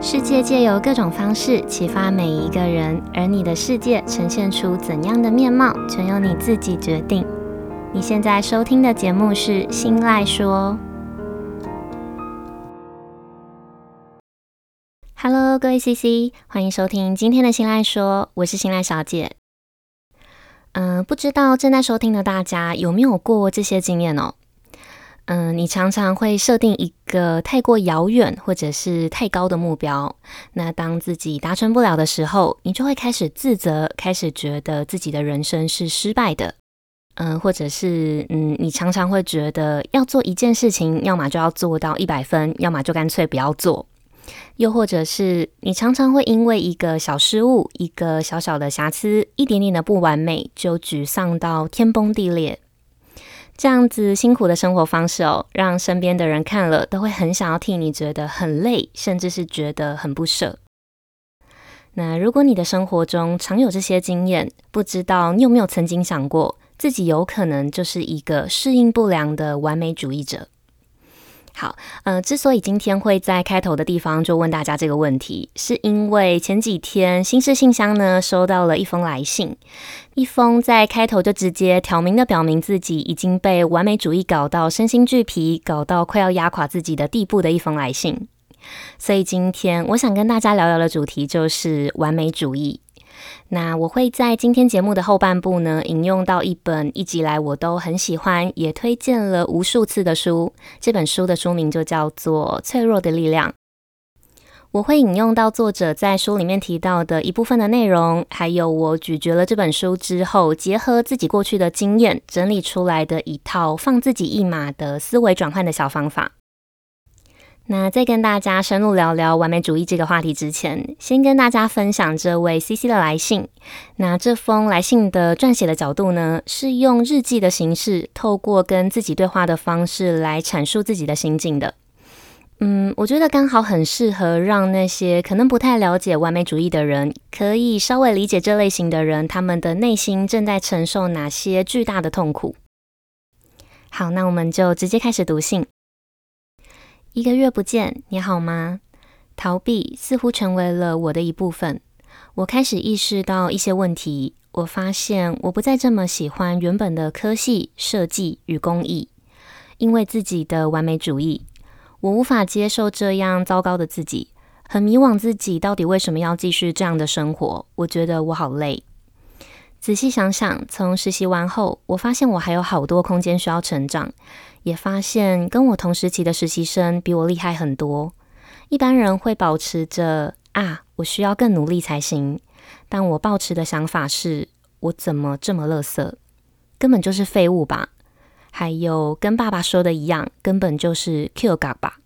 世界借由各种方式启发每一个人，而你的世界呈现出怎样的面貌，全由你自己决定。你现在收听的节目是《新赖说》。Hello，各位 CC，欢迎收听今天的《新赖说》，我是新赖小姐。嗯、不知道正在收听的大家有没有过这些经验哦？嗯，你常常会设定一个太过遥远或者是太高的目标，那当自己达成不了的时候，你就会开始自责，开始觉得自己的人生是失败的。嗯，或者是嗯，你常常会觉得要做一件事情，要么就要做到一百分，要么就干脆不要做。又或者是你常常会因为一个小失误、一个小小的瑕疵、一点点的不完美，就沮丧到天崩地裂。这样子辛苦的生活方式哦，让身边的人看了都会很想要替你觉得很累，甚至是觉得很不舍。那如果你的生活中常有这些经验，不知道你有没有曾经想过，自己有可能就是一个适应不良的完美主义者？好，呃，之所以今天会在开头的地方就问大家这个问题，是因为前几天新式信箱呢收到了一封来信，一封在开头就直接挑明的表明自己已经被完美主义搞到身心俱疲，搞到快要压垮自己的地步的一封来信。所以今天我想跟大家聊聊的主题就是完美主义。那我会在今天节目的后半部呢，引用到一本一直以来我都很喜欢，也推荐了无数次的书。这本书的书名就叫做《脆弱的力量》。我会引用到作者在书里面提到的一部分的内容，还有我咀嚼了这本书之后，结合自己过去的经验，整理出来的一套放自己一马的思维转换的小方法。那在跟大家深入聊聊完美主义这个话题之前，先跟大家分享这位 CC 的来信。那这封来信的撰写的角度呢，是用日记的形式，透过跟自己对话的方式来阐述自己的心境的。嗯，我觉得刚好很适合让那些可能不太了解完美主义的人，可以稍微理解这类型的人，他们的内心正在承受哪些巨大的痛苦。好，那我们就直接开始读信。一个月不见，你好吗？逃避似乎成为了我的一部分。我开始意识到一些问题。我发现我不再这么喜欢原本的科系设计与工艺，因为自己的完美主义，我无法接受这样糟糕的自己，很迷惘自己到底为什么要继续这样的生活。我觉得我好累。仔细想想，从实习完后，我发现我还有好多空间需要成长。也发现跟我同时期的实习生比我厉害很多。一般人会保持着啊，我需要更努力才行。但我抱持的想法是，我怎么这么垃圾？根本就是废物吧？还有跟爸爸说的一样，根本就是 Q 嘎吧。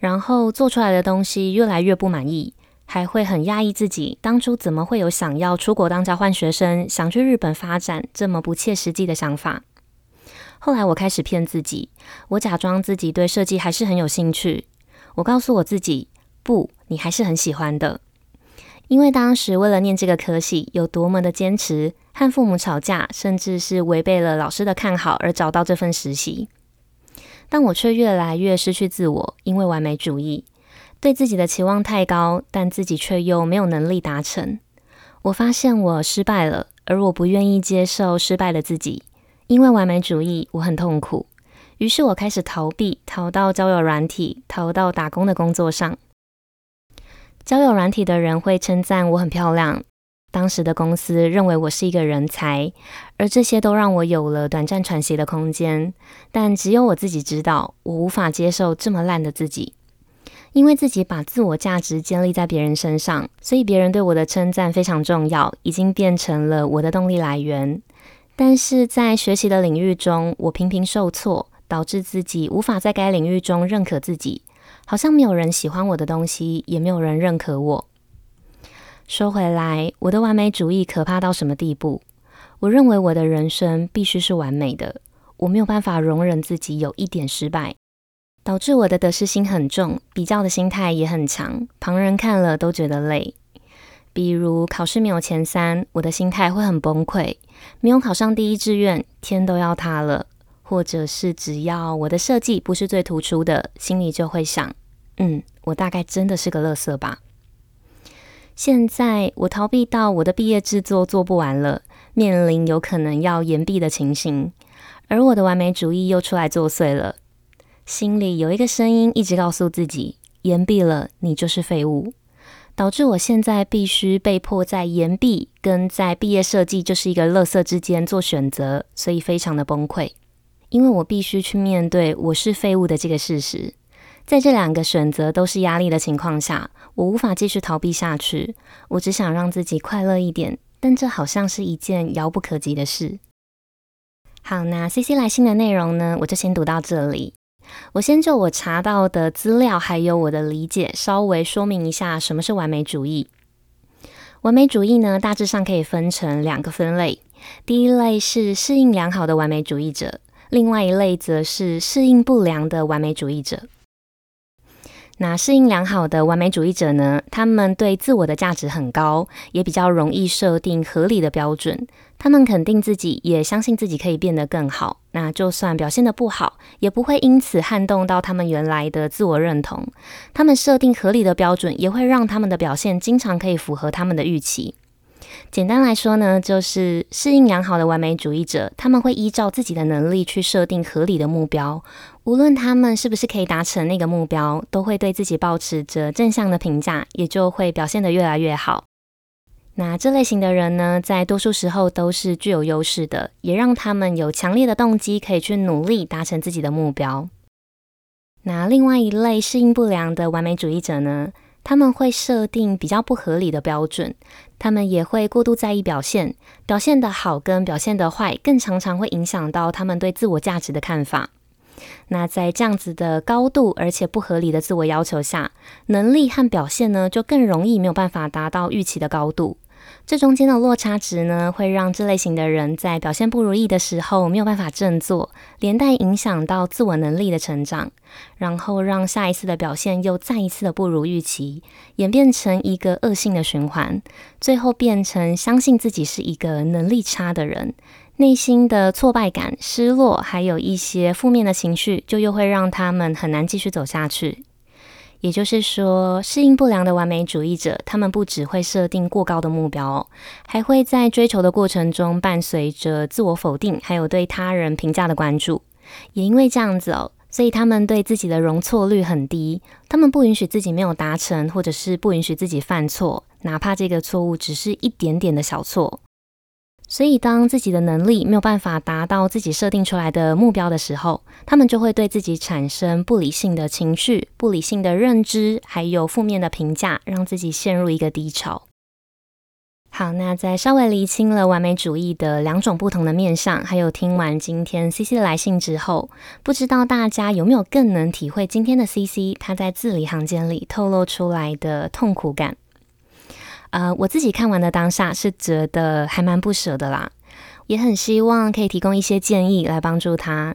然后做出来的东西越来越不满意，还会很压抑自己当初怎么会有想要出国当交换学生，想去日本发展这么不切实际的想法。后来我开始骗自己，我假装自己对设计还是很有兴趣。我告诉我自己，不，你还是很喜欢的。因为当时为了念这个科系，有多么的坚持，和父母吵架，甚至是违背了老师的看好而找到这份实习。但我却越来越失去自我，因为完美主义，对自己的期望太高，但自己却又没有能力达成。我发现我失败了，而我不愿意接受失败的自己。因为完美主义，我很痛苦。于是我开始逃避，逃到交友软体，逃到打工的工作上。交友软体的人会称赞我很漂亮，当时的公司认为我是一个人才，而这些都让我有了短暂喘息的空间。但只有我自己知道，我无法接受这么烂的自己，因为自己把自我价值建立在别人身上，所以别人对我的称赞非常重要，已经变成了我的动力来源。但是在学习的领域中，我频频受挫，导致自己无法在该领域中认可自己，好像没有人喜欢我的东西，也没有人认可我。说回来，我的完美主义可怕到什么地步？我认为我的人生必须是完美的，我没有办法容忍自己有一点失败，导致我的得失心很重，比较的心态也很强，旁人看了都觉得累。比如考试没有前三，我的心态会很崩溃；没有考上第一志愿，天都要塌了；或者是只要我的设计不是最突出的，心里就会想：嗯，我大概真的是个垃圾吧。现在我逃避到我的毕业制作做不完了，面临有可能要延毕的情形，而我的完美主义又出来作祟了。心里有一个声音一直告诉自己，延毕了你就是废物，导致我现在必须被迫在延毕跟在毕业设计就是一个垃圾之间做选择，所以非常的崩溃，因为我必须去面对我是废物的这个事实。在这两个选择都是压力的情况下，我无法继续逃避下去。我只想让自己快乐一点，但这好像是一件遥不可及的事。好，那 CC 来信的内容呢，我就先读到这里。我先就我查到的资料还有我的理解，稍微说明一下什么是完美主义。完美主义呢，大致上可以分成两个分类。第一类是适应良好的完美主义者，另外一类则是适应不良的完美主义者。那适应良好的完美主义者呢，他们对自我的价值很高，也比较容易设定合理的标准。他们肯定自己，也相信自己可以变得更好。那就算表现得不好，也不会因此撼动到他们原来的自我认同。他们设定合理的标准，也会让他们的表现经常可以符合他们的预期。简单来说呢，就是适应良好的完美主义者，他们会依照自己的能力去设定合理的目标，无论他们是不是可以达成那个目标，都会对自己保持着正向的评价，也就会表现得越来越好。那这类型的人呢，在多数时候都是具有优势的，也让他们有强烈的动机可以去努力达成自己的目标。那另外一类适应不良的完美主义者呢，他们会设定比较不合理的标准，他们也会过度在意表现，表现的好跟表现的坏，更常常会影响到他们对自我价值的看法。那在这样子的高度而且不合理的自我要求下，能力和表现呢，就更容易没有办法达到预期的高度。这中间的落差值呢，会让这类型的人在表现不如意的时候没有办法振作，连带影响到自我能力的成长，然后让下一次的表现又再一次的不如预期，演变成一个恶性的循环，最后变成相信自己是一个能力差的人，内心的挫败感、失落，还有一些负面的情绪，就又会让他们很难继续走下去。也就是说，适应不良的完美主义者，他们不只会设定过高的目标，还会在追求的过程中伴随着自我否定，还有对他人评价的关注。也因为这样子哦，所以他们对自己的容错率很低，他们不允许自己没有达成，或者是不允许自己犯错，哪怕这个错误只是一点点的小错。所以，当自己的能力没有办法达到自己设定出来的目标的时候，他们就会对自己产生不理性的情绪、不理性的认知，还有负面的评价，让自己陷入一个低潮。好，那在稍微厘清了完美主义的两种不同的面向，还有听完今天 CC 的来信之后，不知道大家有没有更能体会今天的 CC 他在字里行间里透露出来的痛苦感？呃，我自己看完的当下是觉得还蛮不舍的啦，也很希望可以提供一些建议来帮助他。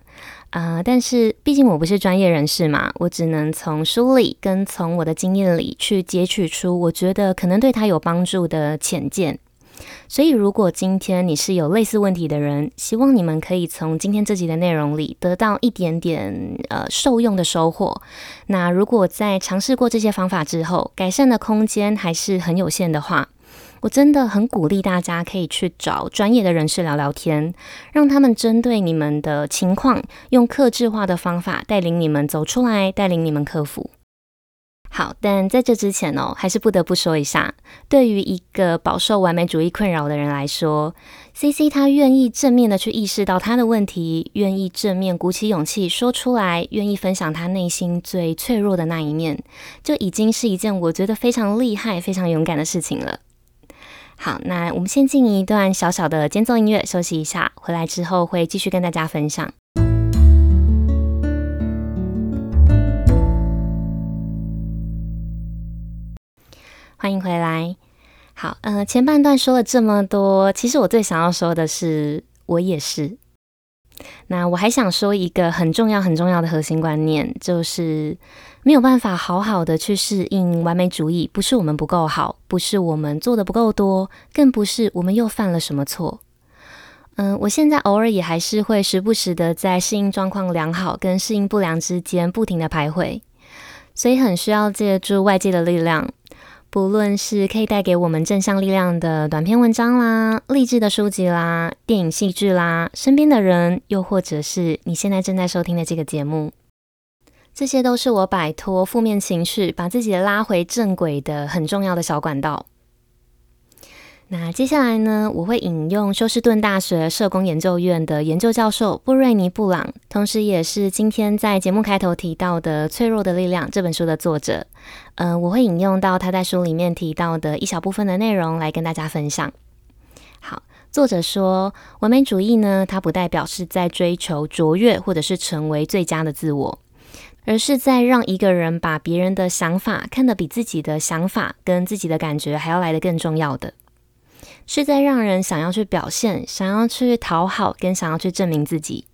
呃，但是毕竟我不是专业人士嘛，我只能从书里跟从我的经验里去截取出我觉得可能对他有帮助的浅见。所以，如果今天你是有类似问题的人，希望你们可以从今天这集的内容里得到一点点呃受用的收获。那如果在尝试过这些方法之后，改善的空间还是很有限的话，我真的很鼓励大家可以去找专业的人士聊聊天，让他们针对你们的情况，用克制化的方法带领你们走出来，带领你们克服。好，但在这之前哦，还是不得不说一下，对于一个饱受完美主义困扰的人来说，CC 他愿意正面的去意识到他的问题，愿意正面鼓起勇气说出来，愿意分享他内心最脆弱的那一面，就已经是一件我觉得非常厉害、非常勇敢的事情了。好，那我们先进一段小小的间奏音乐休息一下，回来之后会继续跟大家分享。欢迎回来。好，呃，前半段说了这么多，其实我最想要说的是，我也是。那我还想说一个很重要、很重要的核心观念，就是没有办法好好的去适应完美主义，不是我们不够好，不是我们做的不够多，更不是我们又犯了什么错。嗯、我现在偶尔也还是会时不时的在适应状况良好跟适应不良之间不停的徘徊。所以很需要借助外界的力量，不论是可以带给我们正向力量的短篇文章啦、励志的书籍啦、电影、戏剧啦、身边的人，又或者是你现在正在收听的这个节目，这些都是我摆脱负面情绪、把自己拉回正轨的很重要的小管道。那接下来呢，我会引用休斯顿大学社工研究院的研究教授布瑞尼·布朗，同时也是今天在节目开头提到的《脆弱的力量》这本书的作者。呃，我会引用到他在书里面提到的一小部分的内容来跟大家分享。好，作者说，完美主义呢，它不代表是在追求卓越或者是成为最佳的自我，而是在让一个人把别人的想法看得比自己的想法跟自己的感觉还要来得更重要的。是在让人想要去表现、想要去讨好，跟想要去证明自己。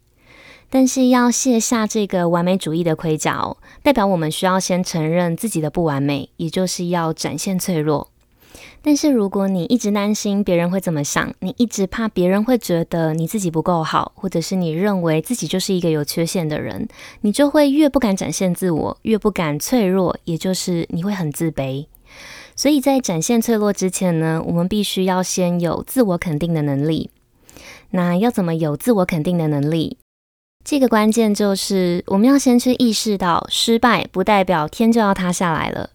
但是要卸下这个完美主义的盔甲哦，代表我们需要先承认自己的不完美，也就是要展现脆弱。但是如果你一直担心别人会怎么想，你一直怕别人会觉得你自己不够好，或者是你认为自己就是一个有缺陷的人，你就会越不敢展现自我，越不敢脆弱，也就是你会很自卑。所以在展现脆弱之前呢，我们必须要先有自我肯定的能力。那要怎么有自我肯定的能力？这个关键就是我们要先去意识到，失败不代表天就要塌下来了。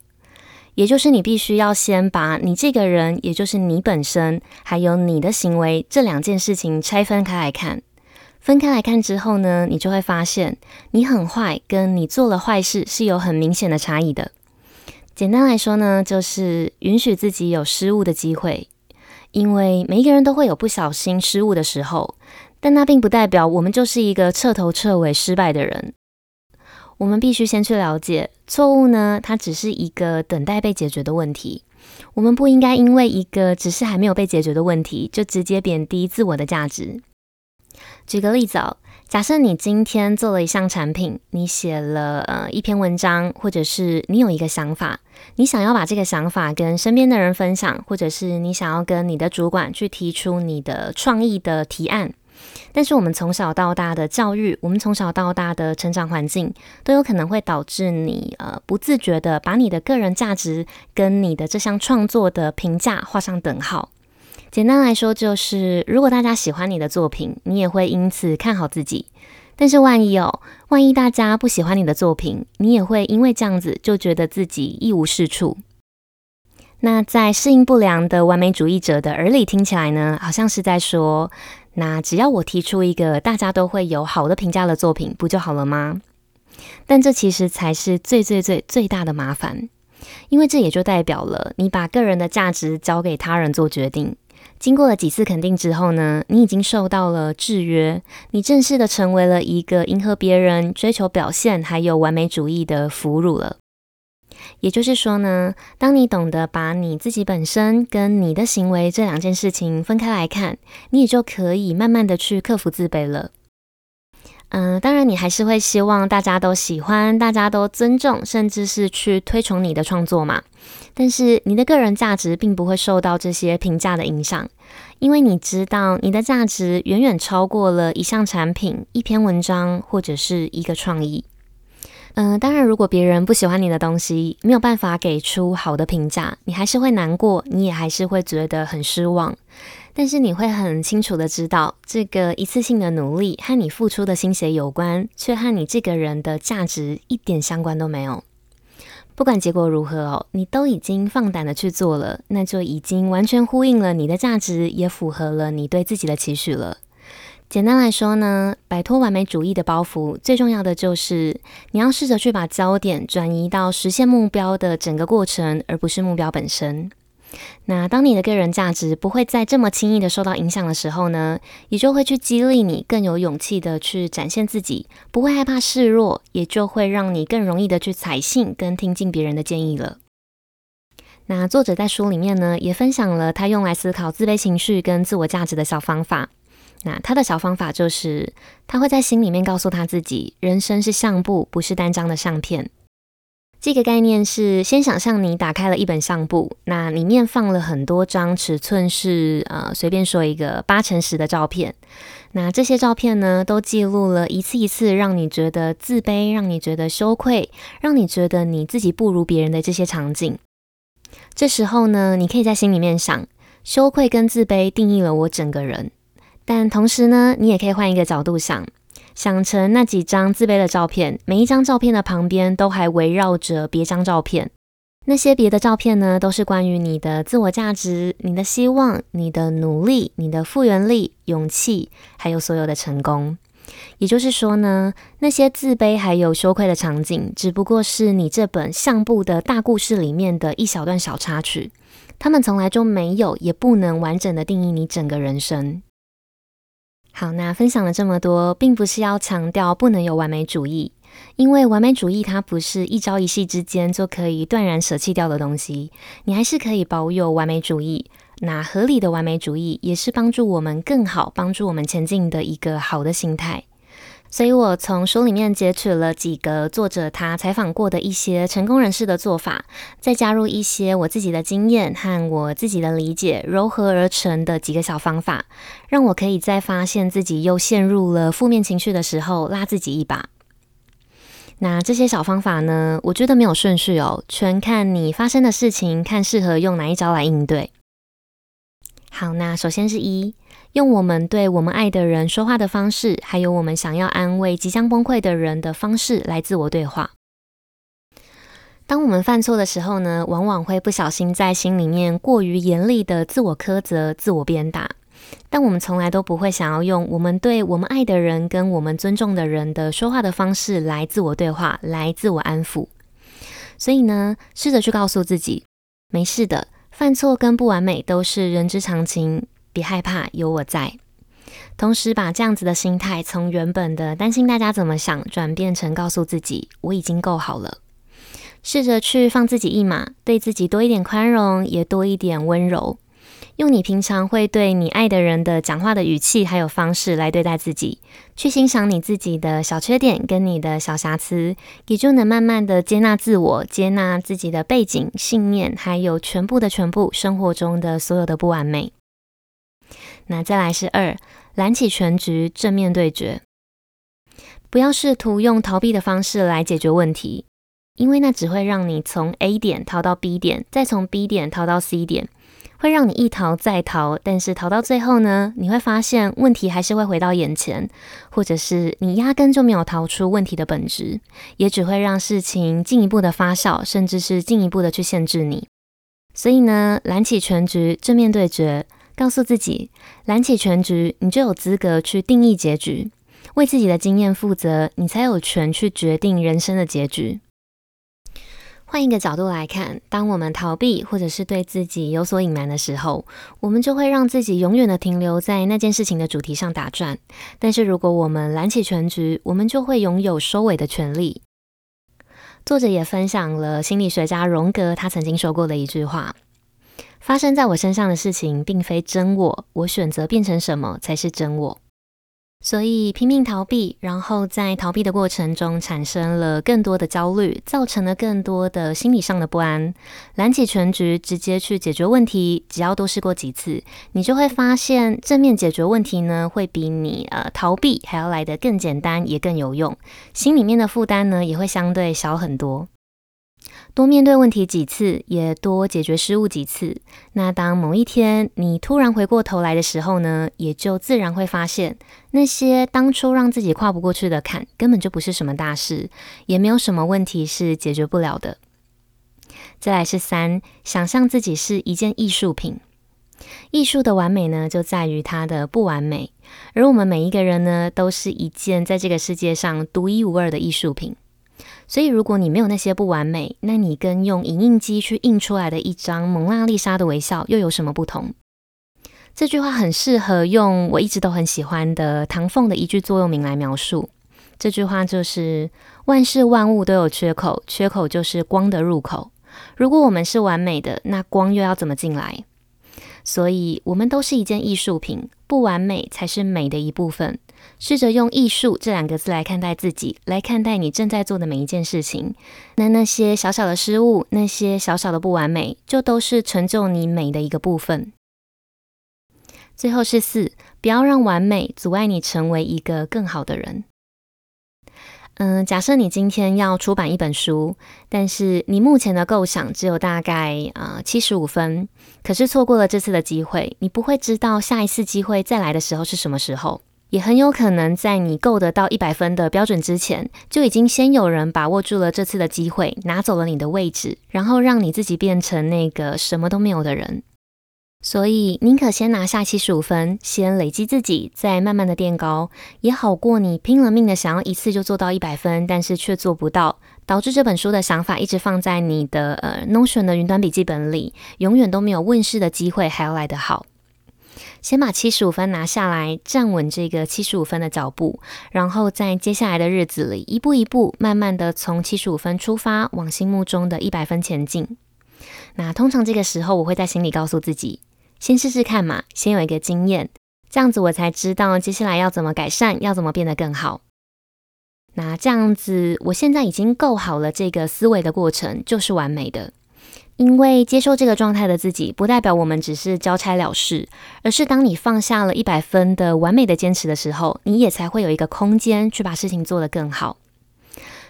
也就是你必须要先把你这个人，也就是你本身，还有你的行为这两件事情拆分开来看。分开来看之后呢，你就会发现，你很坏跟你做了坏事是有很明显的差异的。简单来说呢，就是允许自己有失误的机会，因为每一个人都会有不小心失误的时候，但那并不代表我们就是一个彻头彻尾失败的人。我们必须先去了解，错误呢，它只是一个等待被解决的问题。我们不应该因为一个只是还没有被解决的问题，就直接贬低自我的价值。举个例子哦。假设你今天做了一项产品，你写了呃一篇文章，或者是你有一个想法，你想要把这个想法跟身边的人分享，或者是你想要跟你的主管去提出你的创意的提案。但是我们从小到大的教育，我们从小到大的成长环境，都有可能会导致你呃不自觉的把你的个人价值跟你的这项创作的评价画上等号。简单来说，就是如果大家喜欢你的作品，你也会因此看好自己。但是万一哦，万一大家不喜欢你的作品，你也会因为这样子就觉得自己一无是处。那在适应不良的完美主义者的耳里听起来呢，好像是在说：那只要我提出一个大家都会有好的评价的作品，不就好了吗？但这其实才是最最最最大的麻烦，因为这也就代表了你把个人的价值交给他人做决定。经过了几次肯定之后呢，你已经受到了制约，你正式的成为了一个迎合别人、追求表现还有完美主义的俘虏了。也就是说呢，当你懂得把你自己本身跟你的行为这两件事情分开来看，你也就可以慢慢的去克服自卑了。嗯、当然你还是会希望大家都喜欢，大家都尊重，甚至是去推崇你的创作嘛。但是你的个人价值并不会受到这些评价的影响，因为你知道你的价值远远超过了一项产品、一篇文章或者是一个创意。嗯、当然，如果别人不喜欢你的东西，没有办法给出好的评价，你还是会难过，你也还是会觉得很失望。但是你会很清楚的知道，这个一次性的努力和你付出的心血有关，却和你这个人的价值一点相关都没有。不管结果如何哦，你都已经放胆的去做了，那就已经完全呼应了你的价值，也符合了你对自己的期许了。简单来说呢，摆脱完美主义的包袱，最重要的就是你要试着去把焦点转移到实现目标的整个过程，而不是目标本身。那当你的个人价值不会再这么轻易的受到影响的时候呢，也就会去激励你更有勇气的去展现自己，不会害怕示弱，也就会让你更容易的去采信跟听进别人的建议了。那作者在书里面呢，也分享了他用来思考自卑情绪跟自我价值的小方法。那他的小方法就是，他会在心里面告诉他自己，人生是相簿，不是单张的相片。这个概念是：先想象你打开了一本相簿，那里面放了很多张尺寸是呃，随便说一个八乘十的照片。那这些照片呢，都记录了一次一次让你觉得自卑、让你觉得羞愧、让你觉得你自己不如别人的这些场景。这时候呢，你可以在心里面想：羞愧跟自卑定义了我整个人。但同时呢，你也可以换一个角度想。想成那几张自卑的照片，每一张照片的旁边都还围绕着别张照片。那些别的照片呢，都是关于你的自我价值、你的希望、你的努力、你的复原力、勇气，还有所有的成功。也就是说呢，那些自卑还有羞愧的场景，只不过是你这本相簿的大故事里面的一小段小插曲。他们从来就没有，也不能完整的定义你整个人生。好，那分享了这么多，并不是要强调不能有完美主义，因为完美主义它不是一朝一夕之间就可以断然舍弃掉的东西，你还是可以保有完美主义。那合理的完美主义也是帮助我们更好、帮助我们前进的一个好的心态。所以我从书里面截取了几个作者他采访过的一些成功人士的做法，再加入一些我自己的经验和我自己的理解，糅合而成的几个小方法，让我可以在发现自己又陷入了负面情绪的时候，拉自己一把。那这些小方法呢，我觉得没有顺序哦，全看你发生的事情，看适合用哪一招来应对。好，那首先是一。用我们对我们爱的人说话的方式，还有我们想要安慰即将崩溃的人的方式来自我对话。当我们犯错的时候呢，往往会不小心在心里面过于严厉的自我苛责、自我鞭打，但我们从来都不会想要用我们对我们爱的人跟我们尊重的人的说话的方式来自我对话、来自我安抚。所以呢，试着去告诉自己，没事的，犯错跟不完美都是人之常情。别害怕，有我在。同时，把这样子的心态从原本的担心大家怎么想，转变成告诉自己我已经够好了。试着去放自己一马，对自己多一点宽容，也多一点温柔。用你平常会对你爱的人的讲话的语气还有方式来对待自己，去欣赏你自己的小缺点跟你的小瑕疵，也就能慢慢的接纳自我，接纳自己的背景、信念，还有全部的全部生活中的所有的不完美。那再来是二，揽起全局，正面对决。不要试图用逃避的方式来解决问题，因为那只会让你从 A 点逃到 B 点，再从 B 点逃到 C 点，会让你一逃再逃。但是逃到最后呢，你会发现问题还是会回到眼前，或者是你压根就没有逃出问题的本质，也只会让事情进一步的发酵，甚至是进一步的去限制你。所以呢，揽起全局，正面对决。告诉自己，揽起全局，你就有资格去定义结局，为自己的经验负责，你才有权去决定人生的结局。换一个角度来看，当我们逃避或者是对自己有所隐瞒的时候，我们就会让自己永远的停留在那件事情的主题上打转。但是如果我们揽起全局，我们就会拥有收尾的权利。作者也分享了心理学家荣格他曾经说过的一句话。发生在我身上的事情，并非真我，我选择变成什么才是真我。所以拼命逃避，然后在逃避的过程中产生了更多的焦虑，造成了更多的心理上的不安。揽起全局，直接去解决问题，只要多试过几次，你就会发现正面解决问题呢，会比你呃逃避还要来得更简单，也更有用。心里面的负担呢，也会相对小很多。多面对问题几次，也多解决失误几次。那当某一天你突然回过头来的时候呢，也就自然会发现，那些当初让自己跨不过去的坎，根本就不是什么大事，也没有什么问题是解决不了的。再来是三，想象自己是一件艺术品。艺术的完美呢，就在于它的不完美，而我们每一个人呢，都是一件在这个世界上独一无二的艺术品。所以，如果你没有那些不完美，那你跟用影印机去印出来的一张蒙娜丽莎的微笑又有什么不同？这句话很适合用我一直都很喜欢的唐凤的一句座右铭来描述。这句话就是：万事万物都有缺口，缺口就是光的入口。如果我们是完美的，那光又要怎么进来？所以，我们都是一件艺术品，不完美才是美的一部分。试着用艺术这两个字来看待自己，来看待你正在做的每一件事情。那那些小小的失误，那些小小的不完美，就都是成就你美的一个部分。最后是四，不要让完美阻碍你成为一个更好的人。嗯，假设你今天要出版一本书，但是你目前的构想只有大概啊七十五分，可是错过了这次的机会，你不会知道下一次机会再来的时候是什么时候，也很有可能在你够得到一百分的标准之前，就已经先有人把握住了这次的机会，拿走了你的位置，然后让你自己变成那个什么都没有的人。所以，宁可先拿下七十五分，先累积自己，再慢慢的垫高，也好过你拼了命的想要一次就做到一百分，但是却做不到，导致这本书的想法一直放在你的呃 Notion 的云端笔记本里，永远都没有问世的机会，还要来得好。先把七十五分拿下来，站稳这个七十五分的脚步，然后在接下来的日子里，一步一步，慢慢的从七十五分出发，往心目中的一百分前进。那通常这个时候，我会在心里告诉自己。先试试看嘛，先有一个经验，这样子我才知道接下来要怎么改善，要怎么变得更好。那这样子，我现在已经够好了，这个思维的过程就是完美的。因为接受这个状态的自己，不代表我们只是交差了事，而是当你放下了一百分的完美的坚持的时候，你也才会有一个空间去把事情做得更好。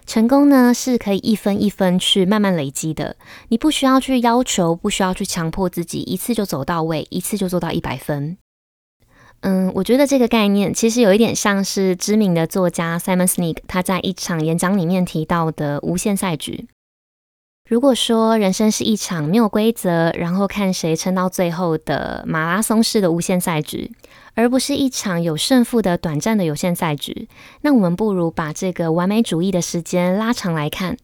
成功呢，是可以一分一分去慢慢累积的，你不需要去要求，不需要去强迫自己一次就走到位，一次就做到一百分。嗯，我觉得这个概念其实有一点像是知名的作家 Simon Sinek 他在一场演讲里面提到的无限赛局。如果说人生是一场没有规则，然后看谁撑到最后的马拉松式的无限赛局，而不是一场有胜负的短暂的有限赛局，那我们不如把这个完美主义的时间拉长来看。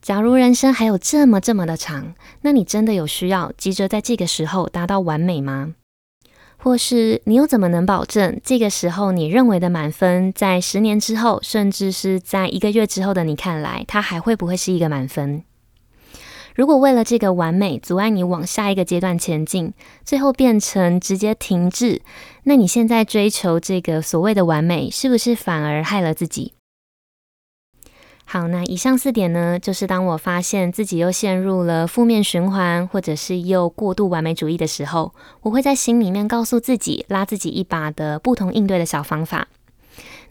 假如人生还有这么这么的长，那你真的有需要急着在这个时候达到完美吗？或是你又怎么能保证这个时候你认为的满分，在十年之后，甚至是在一个月之后的你看来，它还会不会是一个满分？如果为了这个完美阻碍你往下一个阶段前进，最后变成直接停滞，那你现在追求这个所谓的完美，是不是反而害了自己？好，那以上四点呢，就是当我发现自己又陷入了负面循环，或者是又过度完美主义的时候，我会在心里面告诉自己，拉自己一把的不同应对的小方法。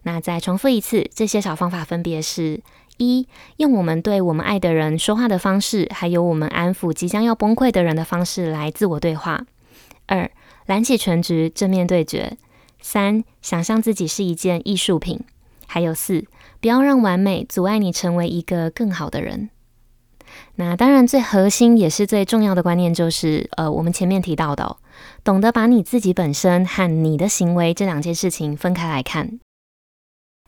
那再重复一次，这些小方法分别是。一，用我们对我们爱的人说话的方式，还有我们安抚即将要崩溃的人的方式来自我对话。二，揽起全局，正面对决。三，想象自己是一件艺术品。还有四，不要让完美阻碍你成为一个更好的人。那当然，最核心也是最重要的观念就是，呃，我们前面提到的，懂得把你自己本身和你的行为这两件事情分开来看。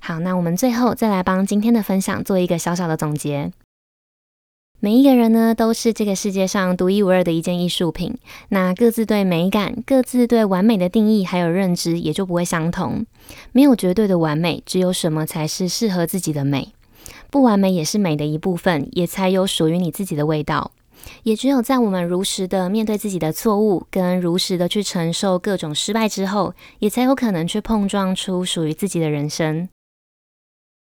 好，那我们最后再来帮今天的分享做一个小小的总结。每一个人呢，都是这个世界上独一无二的一件艺术品。那各自对美感、各自对完美的定义还有认知，也就不会相同。没有绝对的完美，只有什么才是适合自己的美。不完美也是美的一部分，也才有属于你自己的味道。也只有在我们如实的面对自己的错误，跟如实的去承受各种失败之后，也才有可能去碰撞出属于自己的人生。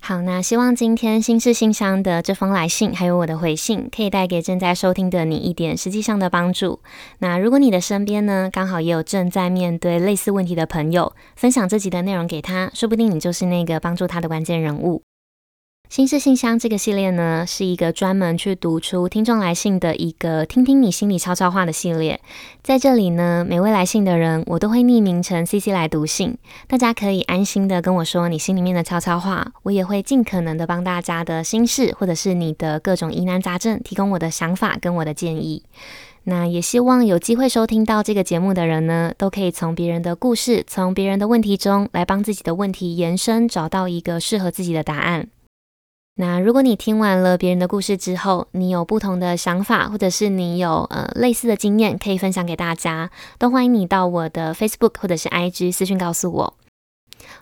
好，那希望今天心事信箱的这封来信，还有我的回信，可以带给正在收听的你一点实际上的帮助。那如果你的身边呢，刚好也有正在面对类似问题的朋友，分享这集的内容给他，说不定你就是那个帮助他的关键人物。心事信箱这个系列呢，是一个专门去读出听众来信的一个听听你心里悄悄话的系列。在这里呢，每位来信的人，我都会匿名成 CC 来读信，大家可以安心的跟我说你心里面的悄悄话，我也会尽可能的帮大家的心事，或者是你的各种疑难杂症，提供我的想法跟我的建议。那也希望有机会收听到这个节目的人呢，都可以从别人的故事，从别人的问题中来帮自己的问题延伸，找到一个适合自己的答案。那如果你听完了别人的故事之后，你有不同的想法，或者是你有呃类似的经验可以分享给大家，都欢迎你到我的 Facebook 或者是 IG 私讯告诉我。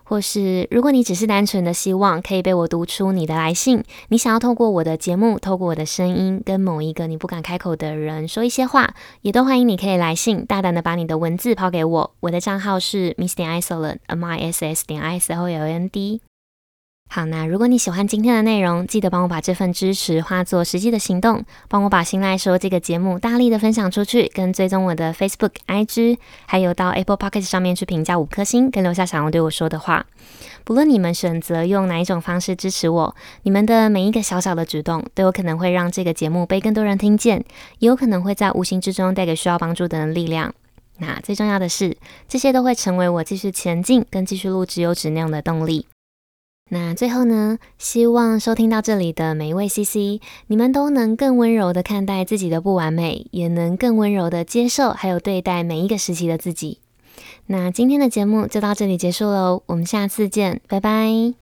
或是如果你只是单纯的希望可以被我读出你的来信，你想要透过我的节目，透过我的声音，跟某一个你不敢开口的人说一些话，也都欢迎你可以来信，大胆的把你的文字抛给我。我的账号是 miss 点 isoland，m i s s 点 i s o l a n d。好，那如果你喜欢今天的内容，记得帮我把这份支持化作实际的行动，帮我把心赖说这个节目大力的分享出去，跟追踪我的 Facebook、IG，还有到 Apple Podcast 上面去评价五颗星，跟留下想要对我说的话。不论你们选择用哪一种方式支持我，你们的每一个小小的举动，都有可能会让这个节目被更多人听见，也有可能会在无形之中带给需要帮助的人力量。那最重要的是，这些都会成为我继续前进跟继续录制优质内容的动力。那最后呢，希望收听到这里的每一位 CC，你们都能更温柔的看待自己的不完美，也能更温柔的接受还有对待每一个时期的自己。那今天的节目就到这里结束喽，我们下次见，拜拜。